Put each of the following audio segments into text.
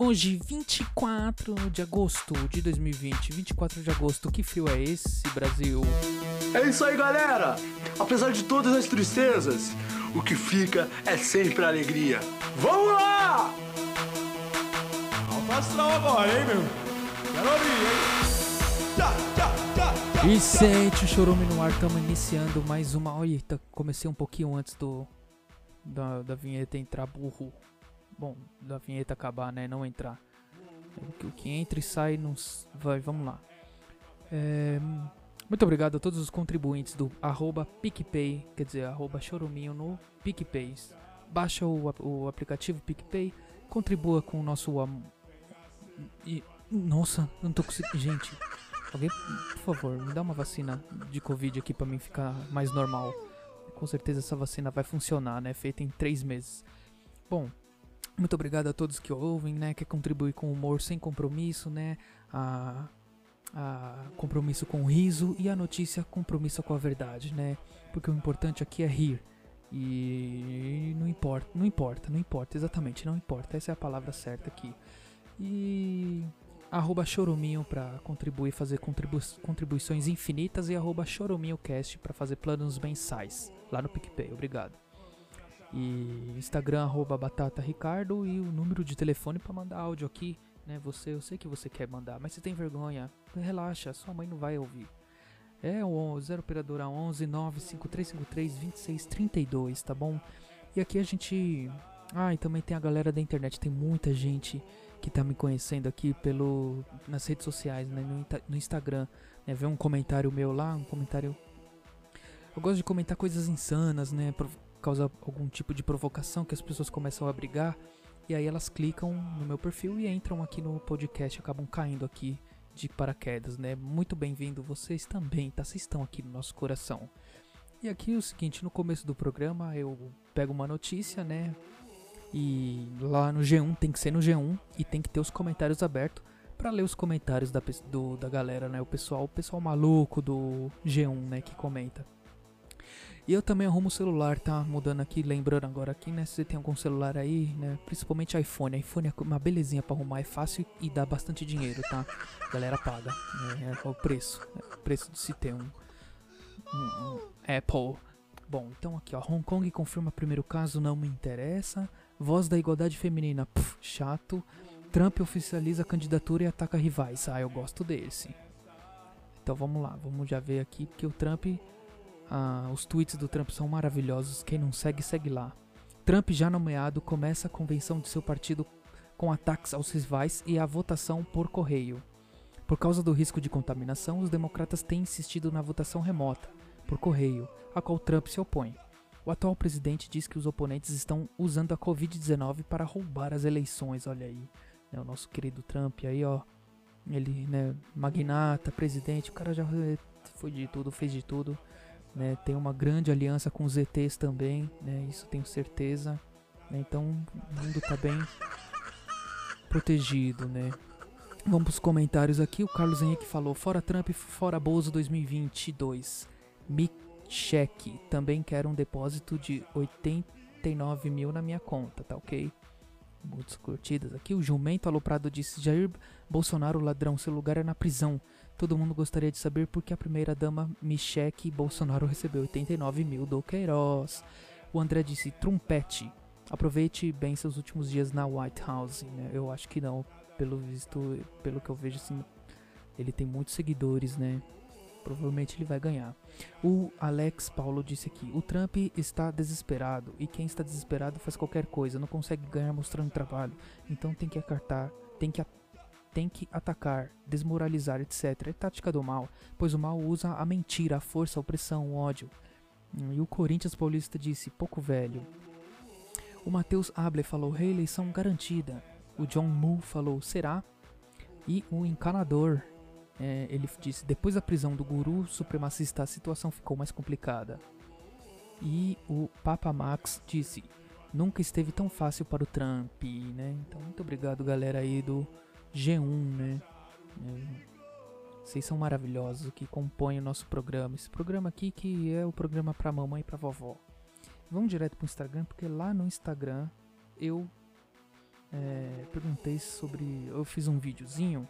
Hoje, 24 de agosto de 2020. 24 de agosto, que frio é esse, Brasil? É isso aí, galera! Apesar de todas as tristezas, o que fica é sempre a alegria. Vamos lá! Alto astral agora, hein, meu? Quero ouvir, hein? Tchá, tchá, tchá, tchá, E sente o chorume no ar, estamos iniciando mais uma. Olha, tá- comecei um pouquinho antes do da, da vinheta entrar burro. Bom, da vinheta acabar, né? Não entrar. O que- entra e sai não vai. Vamos lá. É, muito obrigado a todos os contribuintes do arroba PicPay, quer dizer, arroba choruminho no PicPay. Baixa o, o aplicativo PicPay, contribua com o nosso. am- E, nossa, não tô conseguindo. Gente, alguém, por favor, me dá uma vacina de Covid aqui pra mim ficar mais normal. Com certeza essa vacina vai funcionar, né? Feita em três meses. Bom, muito obrigado a todos que ouvem, né? Que contribuem com humor sem compromisso, né? A, a compromisso com o riso e a notícia compromisso com a verdade, né? Porque o importante aqui é rir. E não importa, não importa, não importa, exatamente, não importa. Essa é a palavra certa aqui. E arroba choruminho pra contribuir, fazer contribu contribuições infinitas e arroba choruminhocast pra fazer planos mensais lá no PicPay, obrigado. E Instagram arroba batata ricardo e o número de telefone pra mandar áudio aqui, né? Você, eu sei que você quer mandar, mas você tem vergonha, relaxa, sua mãe não vai ouvir. É o 0 operadora 11 95353 2632, tá bom? E aqui a gente ah, e também tem a galera da internet, tem muita gente que tá me conhecendo aqui pelo nas redes sociais, né, no, no Instagram, né, vê um comentário meu lá, um comentário Eu gosto de comentar coisas insanas, né, causa algum tipo de provocação que as pessoas começam a brigar e aí elas clicam no meu perfil e entram aqui no podcast, acabam caindo aqui de paraquedas, né? Muito bem-vindo vocês também, tá? Vocês estão aqui no nosso coração. E aqui é o seguinte, no começo do programa eu pego uma notícia, né? E lá no G1 tem que ser no G1 e tem que ter os comentários abertos pra ler os comentários da, do- da galera, né? O pessoal, o pessoal maluco do G1, né, que comenta. E eu também arrumo o celular, tá? Mudando aqui, lembrando agora aqui, né? Se você tem algum celular aí, né? Principalmente iPhone. iPhone é uma belezinha pra arrumar, é fácil e dá bastante dinheiro, tá? A galera paga. É, é o preço. É o preço de se ter um, um- um Apple. Bom, então aqui, ó. Hong Kong confirma primeiro caso, não me interessa. Voz da igualdade feminina, pff, chato. Trump oficializa a candidatura e ataca rivais. Ah, eu gosto desse. Então vamos lá, vamos já ver aqui, porque o Trump. Ah, os tweets do Trump são maravilhosos. Quem não segue, segue lá. Trump, já nomeado, começa a convenção de seu partido com ataques aos rivais e a votação por correio. Por causa do risco de contaminação, os democratas têm insistido na votação remota, por correio, a qual Trump se opõe. O atual presidente diz que os oponentes estão usando a Covid-19 para roubar as eleições. Olha aí, né, o nosso querido Trump aí, ó. Ele, né, magnata, presidente, o cara já eh, foi de tudo, fez de tudo. Né, tem uma grande aliança com os ETs também, né, isso tenho certeza. né, então o mundo tá bem protegido, né. Vamos pros comentários aqui. O Carlos Henrique falou: Fora Trump, fora Bozo 2022. Me cheque. Também quero um depósito de 89 mil na minha conta, tá ok? Muitas curtidas aqui. O Jumento Aloprado disse: Jair Bolsonaro, ladrão, seu lugar é na prisão. Todo mundo gostaria de saber por que a primeira dama Micheque Bolsonaro recebeu 89 mil do Queiroz. O André disse: Trumpete. Aproveite bem seus últimos dias na White House. Né? Eu acho que não. Pelo visto, pelo que eu vejo, assim, ele tem muitos seguidores, né? Provavelmente ele vai ganhar. O Alex Paulo disse aqui: o Trump está desesperado e quem está desesperado faz qualquer coisa, não consegue ganhar mostrando trabalho, então tem que acartar, tem que, tem que atacar, desmoralizar, etc. É tática do mal, pois o mal usa a mentira, a força, a opressão, o ódio. Hum, E o Corinthians Paulista disse: pouco velho. O Matheus Abler falou: reeleição garantida. O John Moo falou: será? E o encanador é, ele disse: depois da prisão do guru supremacista, a situação ficou mais complicada. E o Papa Max disse: nunca esteve tão fácil para o Trump, né? Então, muito obrigado, galera aí do G1, né? É, Vocês são maravilhosos que compõem o nosso programa. Esse programa aqui que é o programa pra mamãe e pra vovó. Vamos direto pro Instagram, porque lá no Instagram eu é, perguntei sobre. Eu fiz um videozinho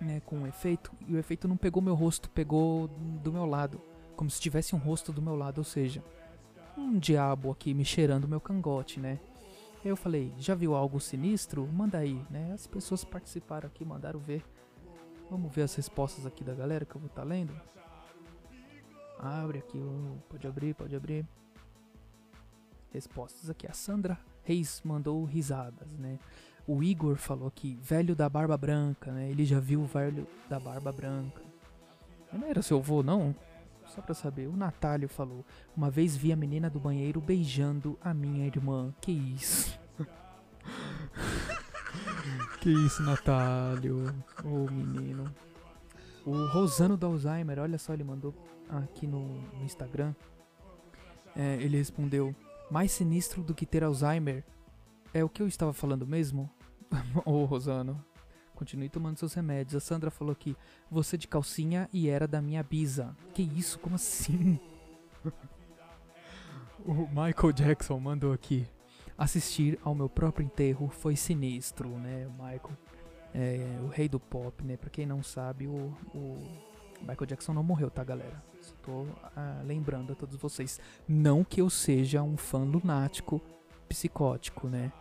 né, com um efeito e o efeito não pegou meu rosto, pegou do meu lado, como se tivesse um rosto do meu lado, ou seja, um diabo aqui me cheirando meu cangote, né? Eu falei, já viu algo sinistro? Manda aí, né? As pessoas participaram aqui, mandaram ver. Vamos ver as respostas aqui da galera que eu vou estar tá lendo. Abre aqui, pode abrir, pode abrir. Respostas aqui. A Sandra Reis mandou risadas, né? O Igor falou aqui, velho da barba branca, né? Ele já viu o velho da barba branca. Não era seu avô, não? Só pra saber. O Natálio falou, uma vez vi a menina do banheiro beijando a minha irmã. Que isso? que isso, Natálio? Ô oh, menino. O Rosano do Alzheimer, olha só, ele mandou aqui no, no Instagram. É, ele respondeu: Mais sinistro do que ter Alzheimer é o que eu estava falando mesmo? Ô oh, Rosano, continue tomando seus remédios. A Sandra falou aqui: Você de calcinha e era da minha bisa. Que isso? Como assim? o Michael Jackson mandou aqui: Assistir ao meu próprio enterro foi sinistro, né, Michael? É, o rei do pop, né? Pra quem não sabe, o, o Michael Jackson não morreu, tá, galera? Estou ah, lembrando a todos vocês. Não que eu seja um fã lunático, psicótico, né?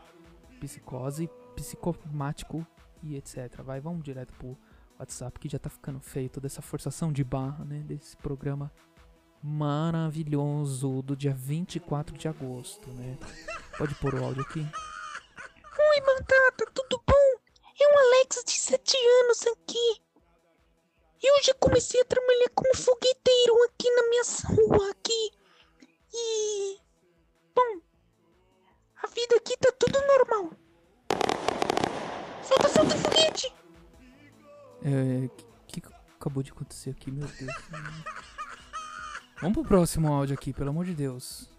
Psicose, psicomático e etc. Vai, vamos direto pro WhatsApp que já tá ficando feio toda essa forçação de barra, né? Desse programa maravilhoso do dia 24 de agosto, né? Pode pôr o áudio aqui? Oi, Batata, tudo bom? É o Alex de 7 anos aqui. Eu já comecei a trabalhar como fogueteiro aqui na minha rua aqui. E bom, a vida aqui tá tudo normal. Foguete. É, que, que acabou de acontecer aqui, meu Deus. Vamos pro próximo áudio aqui, pelo amor de Deus.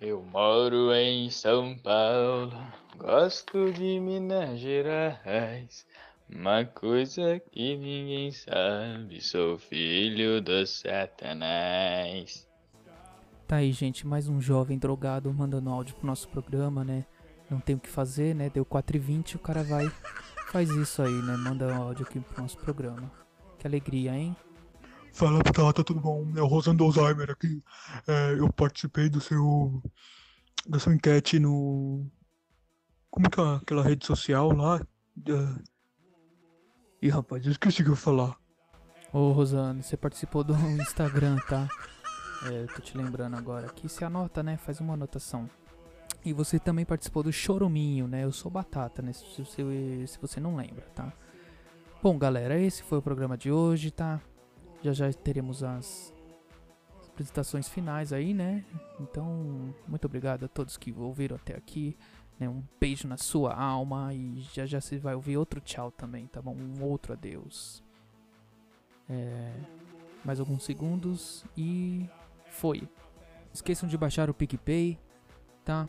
Eu moro em São Paulo, gosto de Minas Gerais. Uma coisa que ninguém sabe, sou filho do Satanás. Tá aí, gente, mais um jovem drogado mandando áudio pro nosso programa, né? Não tem o que fazer, né? Deu 4h20, o cara vai, faz isso aí, né? Manda um áudio aqui pro nosso programa. Que alegria, hein? Fala, tá tudo bom? É o Rosando Alzheimer aqui. É, eu participei do seu. da sua enquete no. Como que é aquela rede social lá? Uh... Ih, rapaz, eu esqueci o que eu ia falar. Ô, Rosane, você participou do Instagram, tá? É, tô te lembrando agora. Aqui se anota, né? Faz uma anotação. E você também participou do Choruminho, né? Eu sou Batata, né? Se você, se você não lembra, tá? Bom, galera, esse foi o programa de hoje, tá? Já já teremos as apresentações finais aí, né? Então, muito obrigado a todos que ouviram até aqui. Né? Um beijo na sua alma e já já se vai ouvir outro tchau também, tá bom? Um outro adeus. É, mais alguns segundos e foi. Esqueçam de baixar o PicPay, tá?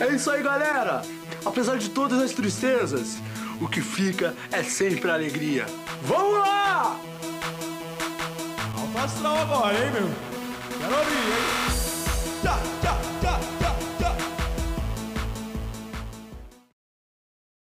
É isso aí, galera. Apesar de todas as tristezas, o que fica é sempre alegria. Vamos lá! Alto astral agora, hein, meu? Quero ouvir, hein? Tchau, tchau.